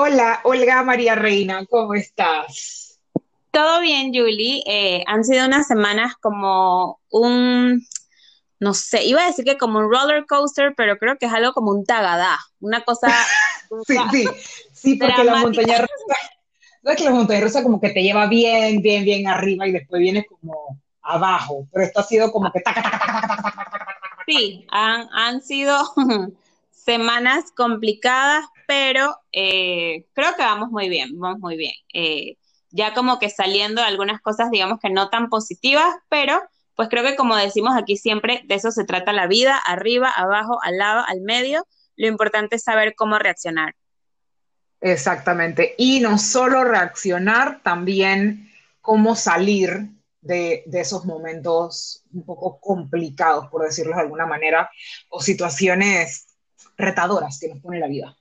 Hola, Olga María Reina, ¿cómo estás? Todo bien, Julie. Eh, han sido unas semanas como un, no sé, iba a decir que como un roller coaster, pero creo que es algo como un tagadá, una cosa. sí, sí, sí, porque la montaña rusa, sabes que la montaña rusa como que te lleva bien, bien, bien arriba y después viene como abajo, pero esto ha sido como que taca, taca, taca, taca, taca, taca, Sí, han, han sido semanas complicadas, pero eh, creo que vamos muy bien, vamos muy bien. Eh, ya como que saliendo algunas cosas, digamos que no tan positivas, pero pues creo que como decimos aquí siempre, de eso se trata la vida, arriba, abajo, al lado, al medio. Lo importante es saber cómo reaccionar. Exactamente. Y no solo reaccionar, también cómo salir de, de, esos momentos un poco complicados, por decirlo de alguna manera, o situaciones retadoras que nos pone la vida.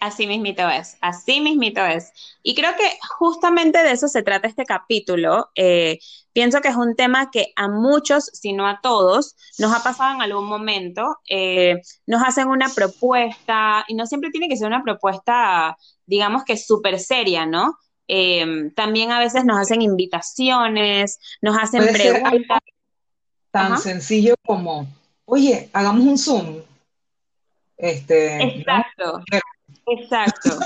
Así mismito es, así mismito es. Y creo que justamente de eso se trata este capítulo. Eh, pienso que es un tema que a muchos, si no a todos, nos ha pasado en algún momento. Eh, nos hacen una propuesta, y no siempre tiene que ser una propuesta, digamos que súper seria, ¿no? Eh, también a veces nos hacen invitaciones, nos hacen preguntas. Tan Ajá. sencillo como, oye, hagamos un Zoom. Este, Exacto. ¿no? Exacto.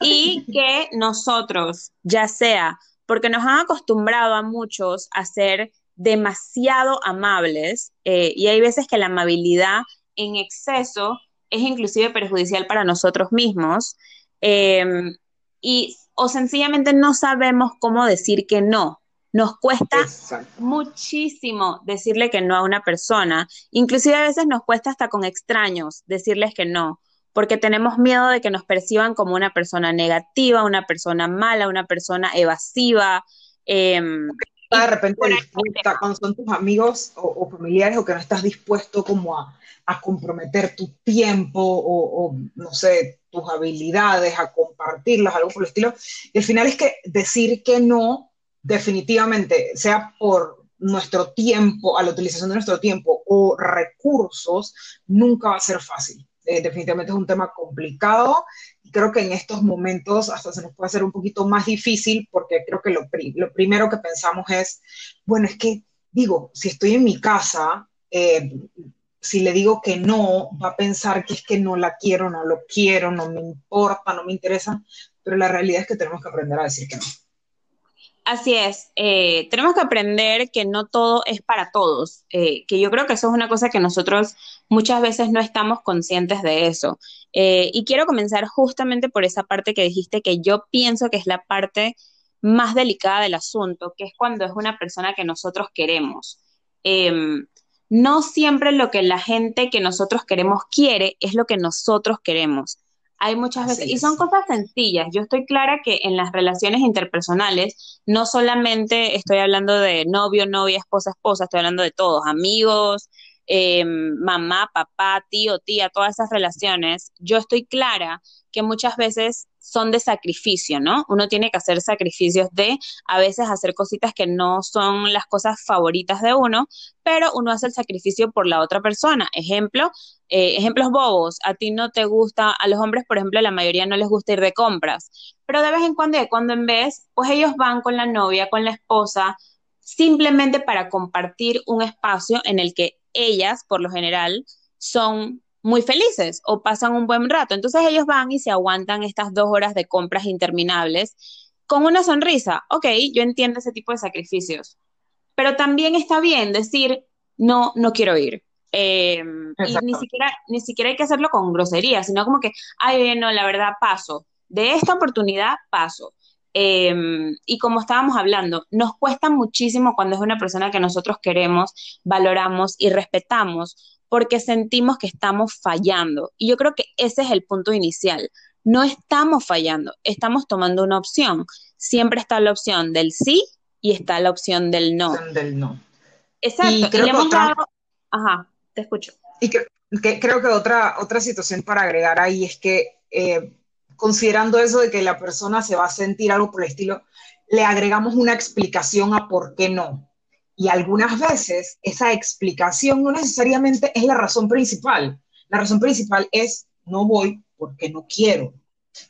Y que nosotros, ya sea porque nos han acostumbrado a muchos a ser demasiado amables, eh, y hay veces que la amabilidad en exceso es inclusive perjudicial para nosotros mismos, eh, y o sencillamente no sabemos cómo decir que no. Nos cuesta Exacto. muchísimo decirle que no a una persona, inclusive a veces nos cuesta hasta con extraños decirles que no, porque tenemos miedo de que nos perciban como una persona negativa, una persona mala, una persona evasiva. Eh, de repente dispuesta, cuando son tus amigos o, o, familiares o que no estás dispuesto como a, a comprometer tu tiempo o, o, no sé, tus habilidades, a compartirlas, algo por el estilo. Y al final es que decir que no, definitivamente, sea por nuestro tiempo, a la utilización de nuestro tiempo o recursos, nunca va a ser fácil eh, definitivamente es un tema complicado y creo que en estos momentos hasta se nos puede hacer un poquito más difícil porque creo que lo, pri lo primero que pensamos es, bueno, es que digo, si estoy en mi casa, eh, si le digo que no, va a pensar que es que no la quiero, no lo quiero, no me importa, no me interesa, pero la realidad es que tenemos que aprender a decir que no. Así es, eh, tenemos que aprender que no todo es para todos, eh, que yo creo que eso es una cosa que nosotros muchas veces no estamos conscientes de eso. Eh, y quiero comenzar justamente por esa parte que dijiste que yo pienso que es la parte más delicada del asunto, que es cuando es una persona que nosotros queremos. Em, no siempre lo que la gente que nosotros queremos quiere es lo que nosotros queremos hay muchas veces, y son cosas sencillas. Yo estoy clara que en las relaciones interpersonales, no solamente estoy hablando de novio, novia, esposa, esposa, estoy hablando de todos, amigos, eh, mamá, papá, tío, tía, todas esas relaciones. Yo estoy clara que muchas veces son de sacrificio, ¿no? Uno tiene que hacer sacrificios de a veces hacer cositas que no son las cosas favoritas de uno, pero uno hace el sacrificio por la otra persona. Ejemplo, eh, ejemplos bobos, a ti no te gusta, a los hombres, por ejemplo, la mayoría no les gusta ir de compras, pero de vez en cuando, cuando en vez, pues ellos van con la novia, con la esposa, simplemente para compartir un espacio en el que ellas, por lo general, son muy felices o pasan un buen rato. Entonces ellos van y se aguantan estas dos horas de compras interminables con una sonrisa. Ok, yo entiendo ese tipo de sacrificios, pero también está bien decir, no, no quiero ir. Eh, y ni siquiera, ni siquiera hay que hacerlo con grosería, sino como que, ay, no, la verdad paso. De esta oportunidad paso. Eh, y como estábamos hablando, nos cuesta muchísimo cuando es una persona que nosotros queremos, valoramos y respetamos, porque sentimos que estamos fallando. Y yo creo que ese es el punto inicial. No estamos fallando, estamos tomando una opción. Siempre está la opción del sí y está la opción del no. Del no. Exacto. Y creo y que otra, dado... Ajá, te escucho. Y creo que otra, otra situación para agregar ahí es que eh, considerando eso de que la persona se va a sentir algo por el estilo, le agregamos una explicación a por qué no. Y algunas veces esa explicación no necesariamente es la razón principal. La razón principal es no voy porque no quiero.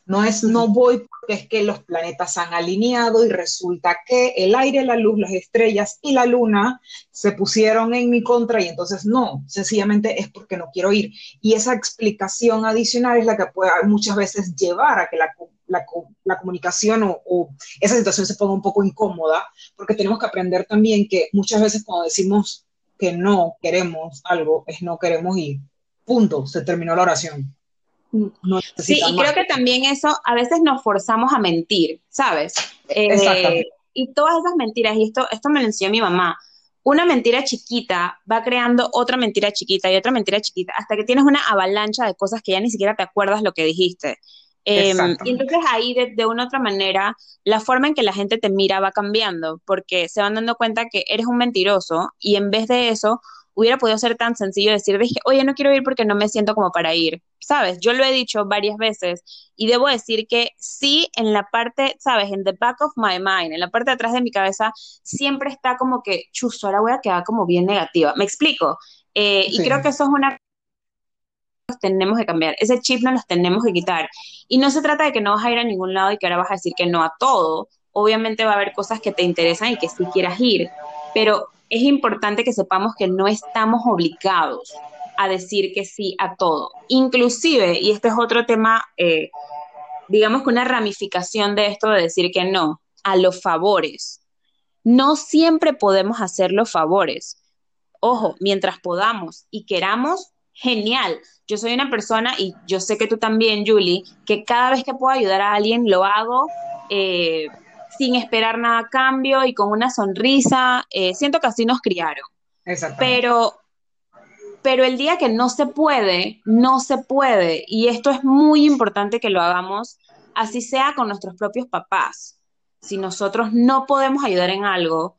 No es no voy porque es que los planetas han alineado y resulta que el aire, la luz, las estrellas y la luna se pusieron en mi contra y entonces no, sencillamente es porque no quiero ir. Y esa explicación adicional es la que puede muchas veces llevar a que la, la, comunicación o, o, esa situación se ponga un poco incómoda, porque tenemos que aprender también que muchas veces cuando decimos que no queremos algo, es no queremos ir. Punto, se terminó la oración sí, y creo que también eso, a veces nos forzamos a mentir, ¿sabes? Eh, y todas esas mentiras, y esto, esto me lo enseñó mi mamá, una mentira chiquita va creando otra mentira chiquita y otra mentira chiquita, hasta que tienes una avalancha de cosas que ya ni siquiera te acuerdas lo que dijiste. Em, y entonces ahí de, de, una u otra manera, la forma en que la gente te mira va cambiando, porque se van dando cuenta que eres un mentiroso y en vez de eso, hubiera podido ser tan sencillo decir, dije, oye, no quiero ir porque no me siento como para ir. Sabes, yo lo he dicho varias veces y debo decir que sí, en la parte, sabes, en the back of my mind, en la parte de atrás de mi cabeza, siempre está como que, chuzo, ahora voy a quedar como bien negativa. ¿Me explico? Eh, y creo que eso es una tenemos que cambiar, ese chip no los tenemos que quitar. Y no se trata de que no vas a ir a ningún lado y que ahora vas a decir que no a todo. Obviamente va a haber cosas que te interesan y que sí quieras ir, pero es importante que sepamos que no estamos obligados a decir que sí a todo. Inclusive, y este es otro tema, eh, digamos que una ramificación de esto de decir que no, a los favores. No siempre podemos hacer los favores. Ojo, mientras podamos y queramos, genial. Yo soy una persona, y yo sé que tú también, Julie, que cada vez que puedo ayudar a alguien, lo hago. Eh, sin esperar nada a cambio y con una sonrisa. Eh, siento que así nos criaron. Pero, pero el día que no se puede, no se puede. Y esto es muy importante que lo hagamos, así sea con nuestros propios papás. Si nosotros no podemos ayudar en algo,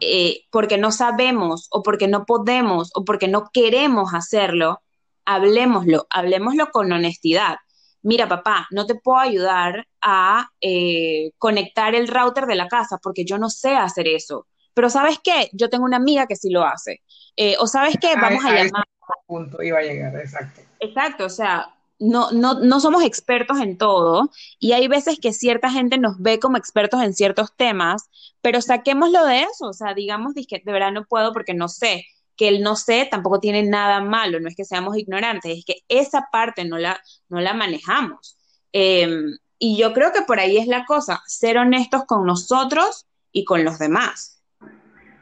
eh, porque no sabemos o porque no podemos o porque no queremos hacerlo, hablemoslo, hablemoslo con honestidad mira papá, no te puedo ayudar a eh, conectar el router de la casa porque yo no sé hacer eso. Pero ¿sabes qué? Yo tengo una amiga que sí lo hace. Eh, o ¿sabes qué? Vamos a, llamar. punto iba a llegar, exacto. Exacto, o sea, no, no, no somos expertos en todo y hay veces que cierta gente nos ve como expertos en ciertos temas, pero saquémoslo de eso, o sea, digamos de verdad no puedo porque no sé que el no sé tampoco tiene nada malo, no es que seamos ignorantes, es que esa parte no la, no la manejamos. Em, y yo creo que por ahí es la cosa, ser honestos con nosotros y con los demás.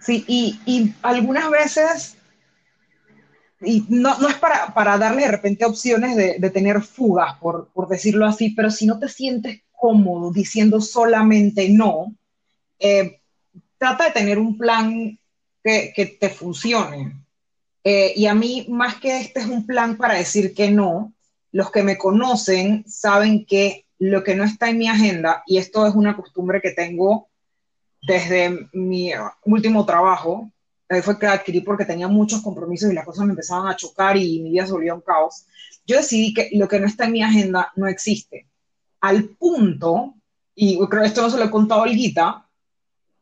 Sí, y, algunas veces, y no, no es para, para, darle de repente opciones de, de tener fugas, por, por, decirlo así, pero si no te sientes cómodo diciendo solamente no, eh, trata de tener un plan que, te funcione. Eh, y a mí, más que este es un plan para decir que no, los que me conocen saben que lo que no está en mi agenda, y esto es una costumbre que tengo desde mi último trabajo, fue que adquirí porque tenía muchos compromisos y las cosas me empezaban a chocar y mi vida se volvió un caos. Yo decidí que lo que no está en mi agenda no existe. Al punto, y creo que esto no se lo he contado a Olguita,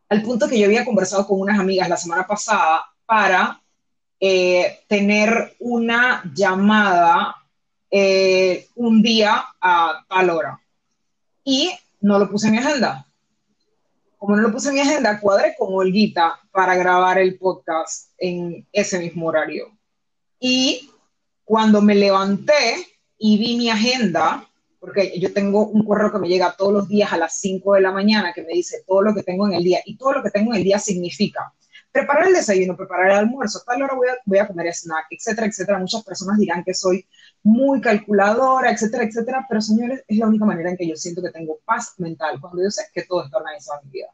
al punto que yo había conversado con unas amigas la semana pasada para eh, tener una llamada eh, un día a tal hora. Y no lo puse en mi agenda. Como no lo puse en mi agenda, cuadré con Olguita para grabar el podcast en ese mismo horario. Y cuando me levanté y vi mi agenda, porque yo tengo un correo que me llega todos los días a las 5 de la mañana que me dice todo lo que tengo en el día y todo lo que tengo en el día significa preparar el desayuno, preparar el almuerzo, tal hora voy a, voy a comer snack, etcétera, etcétera. Muchas personas dirán que soy muy calculadora, etcétera, etcétera, pero señores, es la única manera en que yo siento que tengo paz mental, cuando yo sé que todo está organizado en mi vida.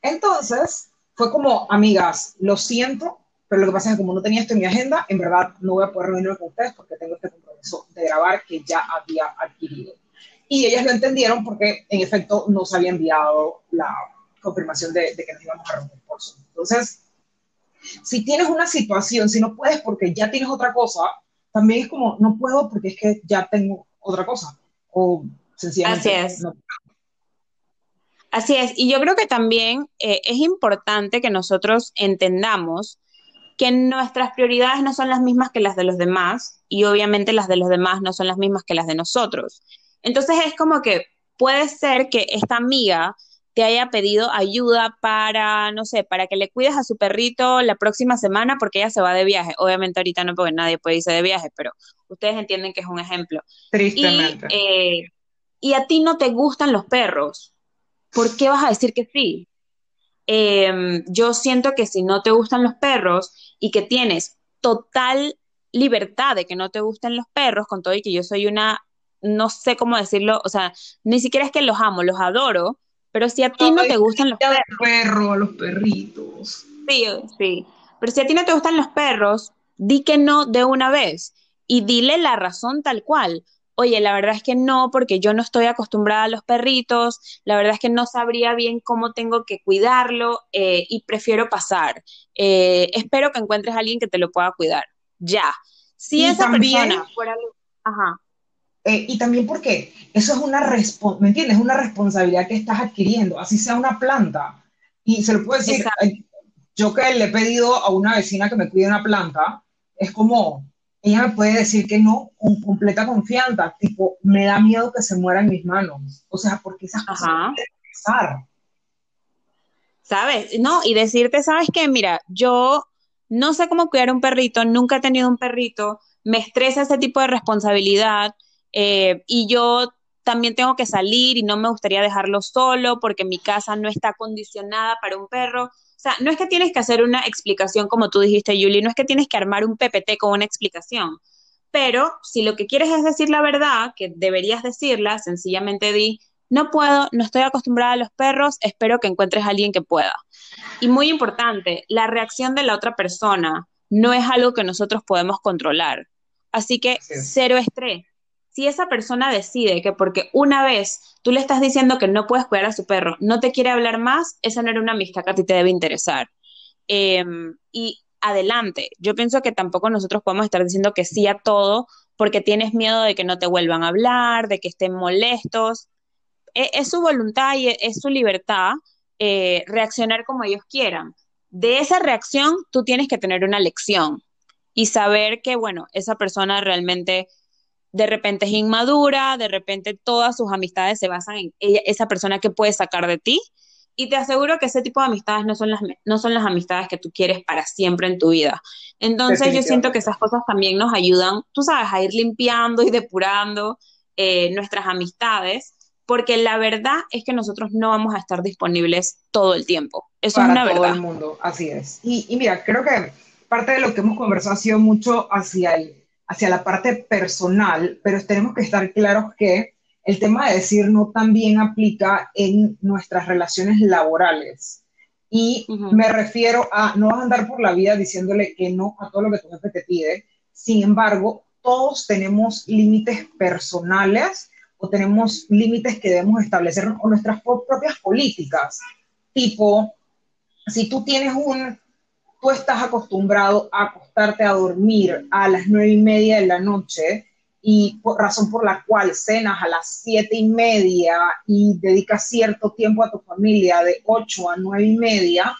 Entonces, fue como, amigas, lo siento, pero lo que pasa es que como no tenía esto en mi agenda, en verdad no voy a poder reunirme con ustedes porque tengo este compromiso de grabar que ya había adquirido y ellas lo entendieron porque en efecto nos había enviado la confirmación de, que nos íbamos a reunir por Zoom. Entonces, si tienes una situación, si no puedes porque ya tienes otra cosa, también es como, no puedo porque es que ya tengo otra cosa. O sencillamente. Así es. Así es. Y yo creo que también eh, es importante que nosotros entendamos que nuestras prioridades no son las mismas que las de los demás y obviamente las de los demás no son las mismas que las de nosotros. Entonces es como que puede ser que esta amiga te haya pedido ayuda para, no sé, para que le cuides a su perrito la próxima semana porque ella se va de viaje. Obviamente ahorita no, porque nadie puede irse de viaje, pero ustedes entienden que es un ejemplo. Tristemente. Y, eh, y a ti no te gustan los perros. ¿Por qué vas a decir que sí? Em, yo siento que si no te gustan los perros y que tienes total libertad de que no te gusten los perros, con todo y que yo soy una, no sé cómo decirlo, o sea, ni siquiera es que los amo, los adoro, pero si a ti no, te gustan los perros. Perro, los perritos. Sí, sí. Pero si a ti no te gustan los perros, di que no de una vez y dile la razón tal cual. Oye, la verdad es que no, porque yo no estoy acostumbrada a los perritos, la verdad es que no sabría bien cómo tengo que cuidarlo eh, y prefiero pasar. Eh, espero que encuentres a alguien que te lo pueda cuidar. Ya. Si esa persona fuera... Ajá. Eh, y también porque eso es una, ¿me entiendes? una responsabilidad que estás adquiriendo, así sea una planta. Y se lo puedo decir, yo que le he pedido a una vecina que me cuide una planta, es como, ella me puede decir que no con completa confianza, tipo, me da miedo que se muera en mis manos. O sea, porque esas cosas pasar. ¿Sabes? No, y decirte, ¿sabes qué? Mira, yo no sé cómo cuidar un perrito, nunca he tenido un perrito, me estresa ese tipo de responsabilidad eh, y yo también tengo que salir y no me gustaría dejarlo solo porque mi casa no está condicionada para un perro. O sea, no es que tienes que hacer una explicación como tú dijiste, Julie, no es que tienes que armar un PPT con una explicación, pero si lo que quieres es decir la verdad, que deberías decirla, sencillamente di, no puedo, no estoy acostumbrada a los perros, espero que encuentres a alguien que pueda. Y muy importante, la reacción de la otra persona no es algo que nosotros podemos controlar. Así que cero estrés si esa persona decide que porque una vez tú le estás diciendo que no puedes cuidar a su perro, no te quiere hablar más, esa no era una amistad que a ti te debe interesar. Em, y adelante, yo pienso que tampoco nosotros podemos estar diciendo que sí a todo porque tienes miedo de que no te vuelvan a hablar, de que estén molestos. E, es, su voluntad y es, su libertad eh, reaccionar como ellos quieran. De esa reacción tú tienes que tener una lección y saber que, bueno, esa persona realmente de repente es inmadura, de repente todas sus amistades se basan en esa persona que puede sacar de ti. Y te aseguro que ese tipo de amistades no son las, no son las amistades que tú quieres para siempre en tu vida. Entonces yo siento que esas cosas también nos ayudan, tú sabes, a ir limpiando y depurando eh, nuestras amistades, porque la verdad es que nosotros no vamos a estar disponibles todo el tiempo. Eso es una todo el mundo, así es. Y, y mira, creo que parte de lo que hemos conversado ha sido mucho hacia el hacia la parte personal, pero tenemos que estar claros que el tema de decir no también aplica en nuestras relaciones laborales. Y me refiero a no vas a andar por la vida diciéndole que no a todo lo que tu jefe te pide. Sin embargo, todos tenemos límites personales o tenemos límites que debemos establecer o nuestras propias políticas. Tipo, si tú tienes un, tú estás acostumbrado a acostarte a dormir a las nueve y media de la noche y por razón por la cual cenas a las siete y media y dedicas cierto tiempo a tu familia de ocho a nueve y media,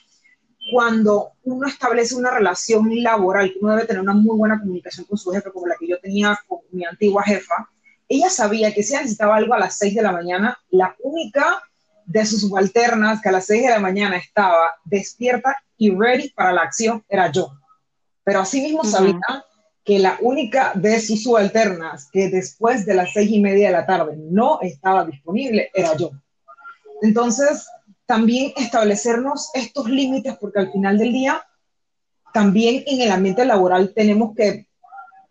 cuando uno establece una relación laboral, uno debe tener una muy buena comunicación con su jefe, como la que yo tenía con mi antigua jefa, ella sabía que si necesitaba algo a las seis de la mañana, la única de sus subalternas que a las seis de la mañana estaba despierta y ready para la acción era yo. Pero asimismo mismo sabía que la única de sus subalternas que después de las seis y media de la tarde no estaba disponible era yo. Entonces, también establecernos estos límites, porque al final del día, también en el ambiente laboral tenemos que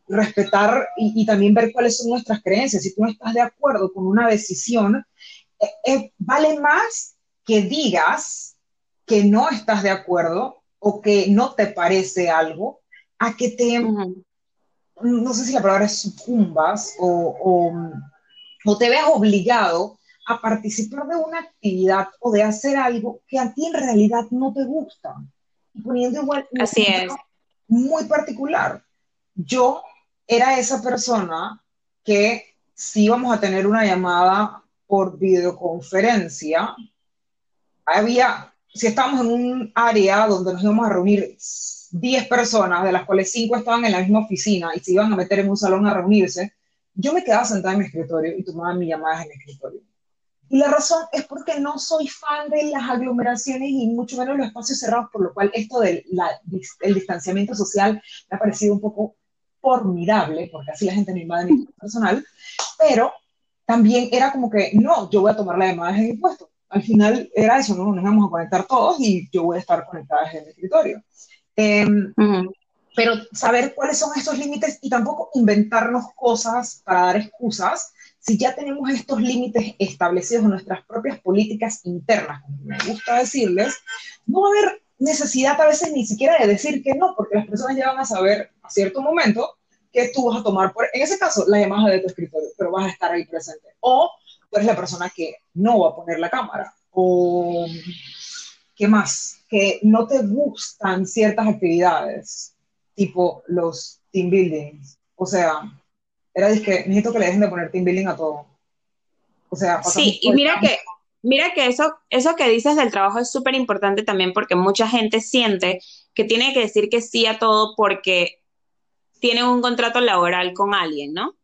respetar y, también ver cuáles son nuestras creencias. Si tú no estás de acuerdo con una decisión, eh, eh, vale más que digas que no estás de acuerdo o que no te parece algo, a que te, no sé si la palabra es sucumbas o, o, te veas obligado a participar de una actividad o de hacer algo que a ti en realidad no te gusta. Y poniendo igual Así es. muy particular. Yo era esa persona que si íbamos a tener una llamada por videoconferencia, había si estábamos en un área donde nos íbamos a reunir 10 personas, de las cuales 5 estaban en la misma oficina y se iban a meter en un salón a reunirse, yo me quedaba sentada en mi escritorio y tomaba mis llamadas en el escritorio. Y la razón es porque no soy fan de las aglomeraciones y mucho menos los espacios cerrados, por lo cual esto del distanciamiento social me ha parecido un poco formidable, porque así la gente no invade mi personal, pero también era como que, no, yo voy a tomar la llamada en mi puesto. Al final era eso, ¿no? Nos vamos a conectar todos y yo voy a estar conectada en el escritorio. Em, pero saber cuáles son estos límites y tampoco inventarnos cosas para dar excusas, si ya tenemos estos límites establecidos en nuestras propias políticas internas, como me gusta decirles, no va a haber necesidad a veces ni siquiera de decir que no, porque las personas ya van a saber a cierto momento que tú vas a tomar, por, en ese caso, la llamada de tu escritorio, pero vas a estar ahí presente. O tú eres la persona que no va a poner la cámara. O, ¿qué más? Que no te gustan ciertas actividades, tipo los team buildings. O sea, era que necesito que le dejen de poner team building a todo. O sea, sí, y mira que, mira que eso, eso que dices del trabajo es súper importante también porque mucha gente siente que tiene que decir que sí a todo porque tienen un contrato laboral con alguien, ¿no?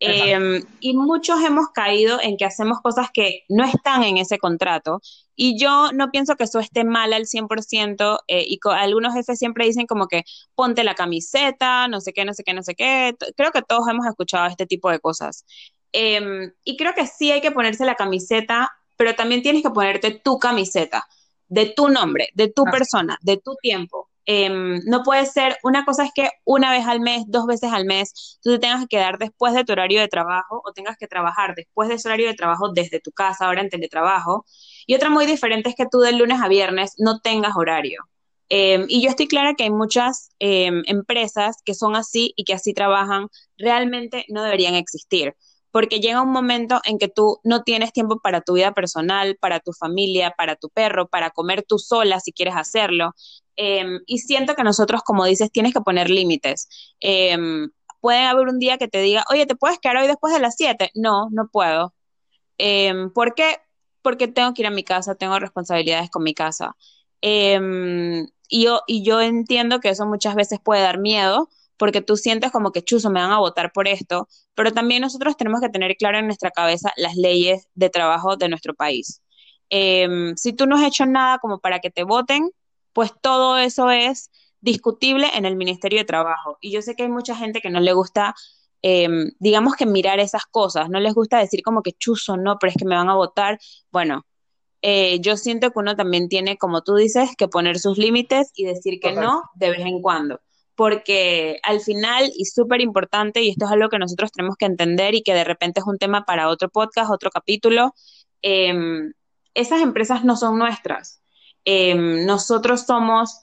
Em, y muchos hemos caído en que hacemos cosas que no están en ese contrato. Y yo no pienso que eso esté mal al 100%. Eh, y algunos jefes siempre dicen como que ponte la camiseta, no sé qué, no sé qué, no sé qué. Creo que todos hemos escuchado este tipo de cosas. Em, y creo que sí hay que ponerse la camiseta, pero también tienes que ponerte tu camiseta, de tu nombre, de tu persona, de tu tiempo. Em, no puede ser, una cosa es que una vez al mes, dos veces al mes, tú te tengas que quedar después de tu horario de trabajo o tengas que trabajar después de ese horario de trabajo desde tu casa, ahora en teletrabajo. Y otra muy diferente es que tú del lunes a viernes no tengas horario. Em, y yo estoy clara que hay muchas em, empresas que son así y que así trabajan, realmente no deberían existir porque llega un momento en que tú no tienes tiempo para tu vida personal, para tu familia, para tu perro, para comer tú sola si quieres hacerlo. Em, y siento que nosotros, como dices, tienes que poner límites. Em, puede haber un día que te diga, oye, ¿te puedes quedar hoy después de las 7? No, no puedo. Eh, ¿Por qué? Porque tengo que ir a mi casa, tengo responsabilidades con mi casa. y, yo, y yo entiendo que eso muchas veces puede dar miedo, porque tú sientes como que chuzo, me van a votar por esto, pero también nosotros tenemos que tener claro en nuestra cabeza las leyes de trabajo de nuestro país. Em, si tú no has hecho nada como para que te voten, pues todo eso es discutible en el Ministerio de Trabajo. Y yo sé que hay mucha gente que no le gusta, em, digamos que mirar esas cosas, no les gusta decir como que chuzo, no, pero es que me van a votar. Bueno, eh, yo siento que uno también tiene, como tú dices, que poner sus límites y decir que no de vez en cuando porque al final, y súper importante, y esto es algo que nosotros tenemos que entender y que de repente es un tema para otro podcast, otro capítulo, em, esas empresas no son nuestras. Em, nosotros somos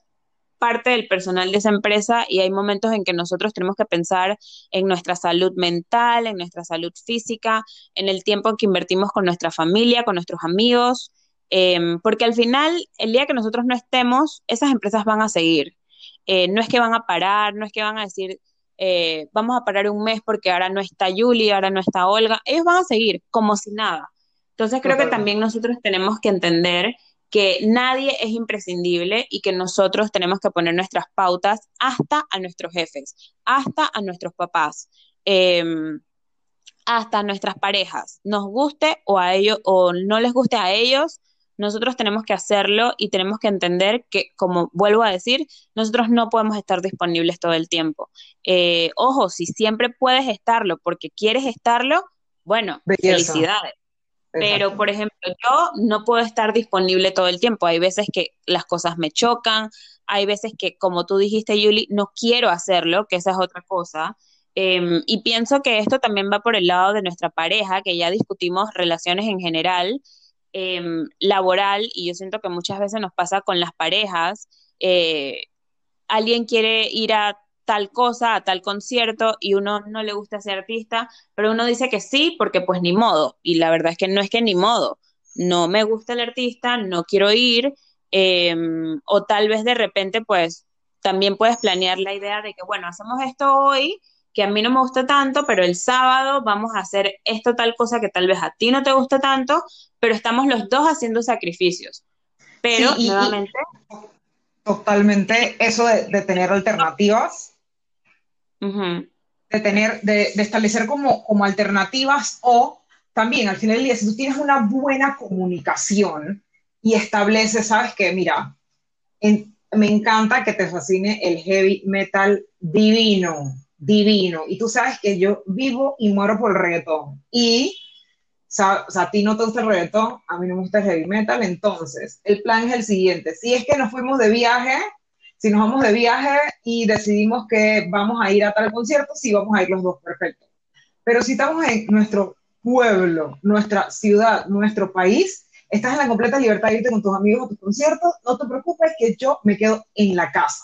parte del personal de esa empresa y hay momentos en que nosotros tenemos que pensar en nuestra salud mental, en nuestra salud física, en el tiempo que invertimos con nuestra familia, con nuestros amigos, em, porque al final, el día que nosotros no estemos, esas empresas van a seguir. Eh, no es que van a parar, no es que van a decir, eh, vamos a parar un mes porque ahora no está Julie, ahora no está Olga, ellos van a seguir como si nada. Entonces creo que también nosotros tenemos que entender que nadie es imprescindible y que nosotros tenemos que poner nuestras pautas hasta a nuestros jefes, hasta a nuestros papás, em, hasta a nuestras parejas, nos guste o a ellos o no les guste a ellos, nosotros tenemos que hacerlo y tenemos que entender que, como vuelvo a decir, nosotros no podemos estar disponibles todo el tiempo. Eh, ojo, si siempre puedes estarlo porque quieres estarlo, bueno, felicidades. Pero, por ejemplo, yo no puedo estar disponible todo el tiempo. Hay veces que las cosas me chocan, hay veces que, como tú dijiste, Yuli, no quiero hacerlo, que esa es otra cosa. Em, y pienso que esto también va por el lado de nuestra pareja, que ya discutimos relaciones en general. Em, laboral y yo siento que muchas veces nos pasa con las parejas. Eh, alguien quiere ir a tal cosa, a tal concierto y uno no le gusta ser artista, pero uno dice que sí porque pues ni modo. Y la verdad es que no es que ni modo. No me gusta el artista, no quiero ir em, o tal vez de repente pues también puedes planear la idea de que bueno, hacemos esto hoy que a mí no me gusta tanto, pero el sábado vamos a hacer esto tal cosa que tal vez a ti no te gusta tanto, pero estamos los dos haciendo sacrificios. Pero nuevamente... totalmente eso de, tener alternativas. de tener, de, de establecer como, como alternativas o también al final del día, si tú tienes una buena comunicación y estableces, sabes que, mira, me encanta que te fascine el heavy metal divino, divino. Y tú sabes que yo vivo y muero por el reggaetón. Y, o sea, a ti no te gusta el reggaetón, a mí no me gusta el heavy metal. Entonces, el plan es el siguiente. Si es que nos fuimos de viaje, si nos vamos de viaje y decidimos que vamos a ir a tal concierto, sí vamos a ir los dos, perfecto. Pero si estamos en nuestro pueblo, nuestra ciudad, nuestro país, estás en la completa libertad de irte con tus amigos a tus conciertos, no te preocupes que yo me quedo en la casa.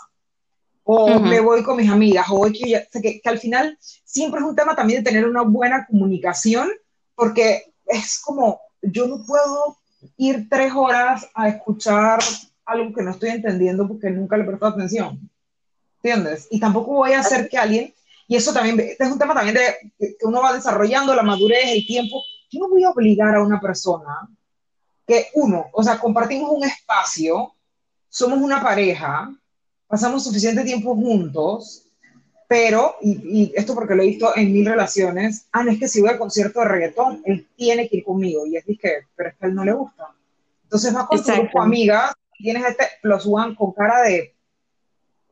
O me voy con mis amigas, o que, que, que al final siempre es un tema también de tener una buena comunicación, porque es como, yo no puedo ir tres horas a escuchar algo que no estoy entendiendo porque nunca le he prestado atención. ¿Entiendes? Y tampoco voy a hacer que alguien, y eso también, este es un tema también de que uno va desarrollando la madurez, el tiempo. Yo no voy a obligar a una persona que, uno, o sea, compartimos un espacio, somos una pareja, pasamos suficiente tiempo juntos, pero, y, esto porque lo he visto en mil relaciones, ah, no es que si voy al concierto de reggaetón, él tiene que ir conmigo, y es que, pero es que a él no le gusta. Entonces vas con tu grupo amigas, tienes este plus one con cara de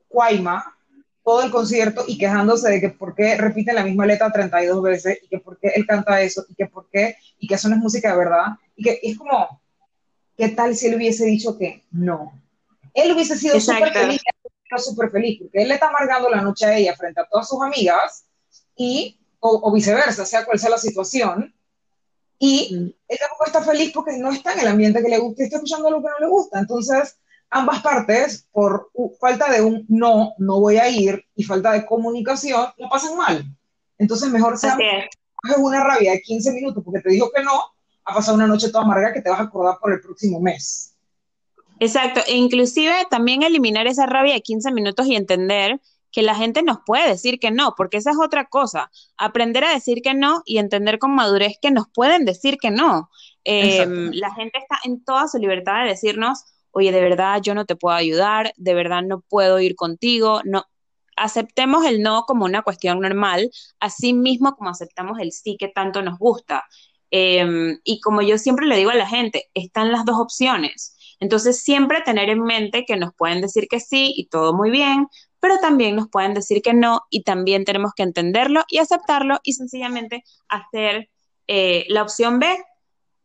cuaima todo el concierto y quejándose de que por qué repiten la misma letra 32 veces y que por qué él canta eso y que por qué y que eso no es música de verdad y que es como, ¿qué tal si él hubiese dicho que no? Él hubiese sido súper feliz, súper feliz, porque él le está amargando la noche a ella frente a todas sus amigas y, o, viceversa, sea cual sea la situación, y mm. él tampoco está feliz porque no está en el ambiente que le gusta, está escuchando lo que no le gusta. Entonces, ambas partes, por falta de un no, no voy a ir y falta de comunicación, lo pasan mal. Entonces, mejor sea una rabia de 15 minutos porque te dijo que no, a pasar una noche toda amarga que te vas a acordar por el próximo mes. Exacto, e inclusive también eliminar esa rabia de 15 minutos y entender que la gente nos puede decir que no, porque esa es otra cosa, aprender a decir que no y entender con madurez que nos pueden decir que no. Em, la gente está en toda su libertad de decirnos, oye, de verdad yo no te puedo ayudar, de verdad no puedo ir contigo, no. Aceptemos el no como una cuestión normal, así mismo como aceptamos el sí que tanto nos gusta. Em, y como yo siempre le digo a la gente, están las dos opciones. Entonces, siempre tener en mente que nos pueden decir que sí y todo muy bien, pero también nos pueden decir que no y también tenemos que entenderlo y aceptarlo y sencillamente hacer eh, la opción B,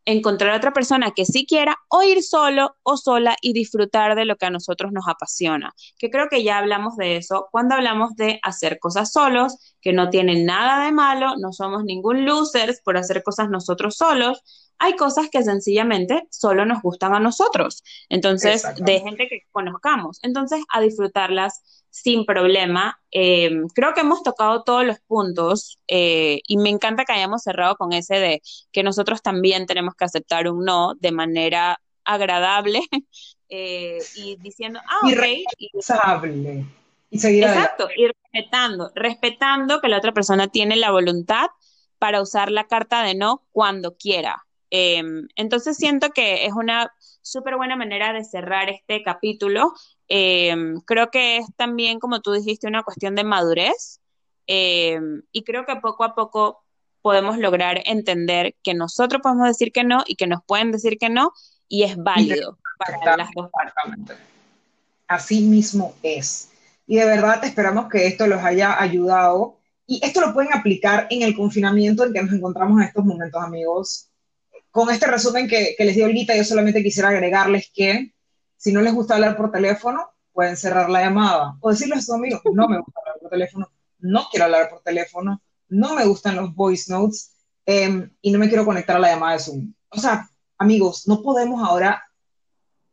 encontrar a otra persona que sí quiera o ir solo o sola y disfrutar de lo que a nosotros nos apasiona. Que creo que ya hablamos de eso cuando hablamos de hacer cosas solos, que no tienen nada de malo, no somos ningún losers por hacer cosas nosotros solos. Hay cosas que sencillamente solo nos gustan a nosotros. Entonces, de gente que conozcamos. Entonces, a disfrutarlas sin problema. Eh, creo que hemos tocado todos los puntos eh, y me encanta que hayamos cerrado con ese de que nosotros también tenemos que aceptar un no de manera agradable eh, y diciendo, ah, y responsable. Y seguir Exacto, y respetando, respetando que la otra persona tiene la voluntad para usar la carta de no cuando quiera. entonces siento que es una súper buena manera de cerrar este capítulo Em, creo que es también, como tú dijiste, una cuestión de madurez em, y creo que poco a poco podemos lograr entender que nosotros podemos decir que no y que nos pueden decir que no y es válido para las dos partes. Así mismo es. Y de verdad esperamos que esto los haya ayudado y esto lo pueden aplicar en el confinamiento en que nos encontramos en estos momentos, amigos. Con este resumen que, que les dio Olguita, yo solamente quisiera agregarles que si no les gusta hablar por teléfono, pueden cerrar la llamada o decirles a sus amigos, no me gusta hablar por teléfono, no quiero hablar por teléfono, no me gustan los voice notes em, y no me quiero conectar a la llamada de Zoom. O sea, amigos, no podemos ahora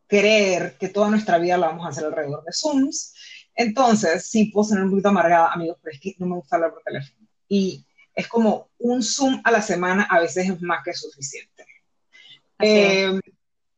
creer que toda nuestra vida la vamos a hacer alrededor de Zooms. Entonces, sí puedo ser un poquito amargada, amigos, pero es que no me gusta hablar por teléfono. Y es como un Zoom a la semana a veces es más que suficiente.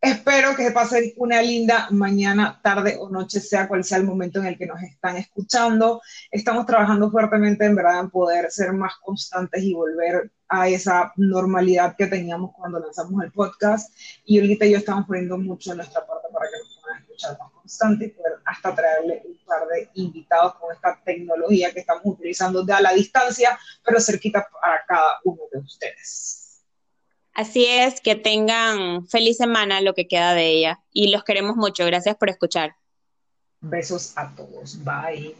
Espero que se pasen una linda mañana, tarde o noche, sea cual sea el momento en el que nos están escuchando. Estamos trabajando fuertemente en verdad en poder ser más constantes y volver a esa normalidad que teníamos cuando lanzamos el podcast. Y ahorita y yo estamos poniendo mucho en nuestra parte para que nos puedan escuchar más constante y poder hasta traerle un par de invitados con esta tecnología que estamos utilizando de a la distancia, pero cerquita para cada uno de ustedes. Así es, que tengan feliz semana lo que queda de ella y los queremos mucho. Gracias por escuchar. Besos a todos. Bye.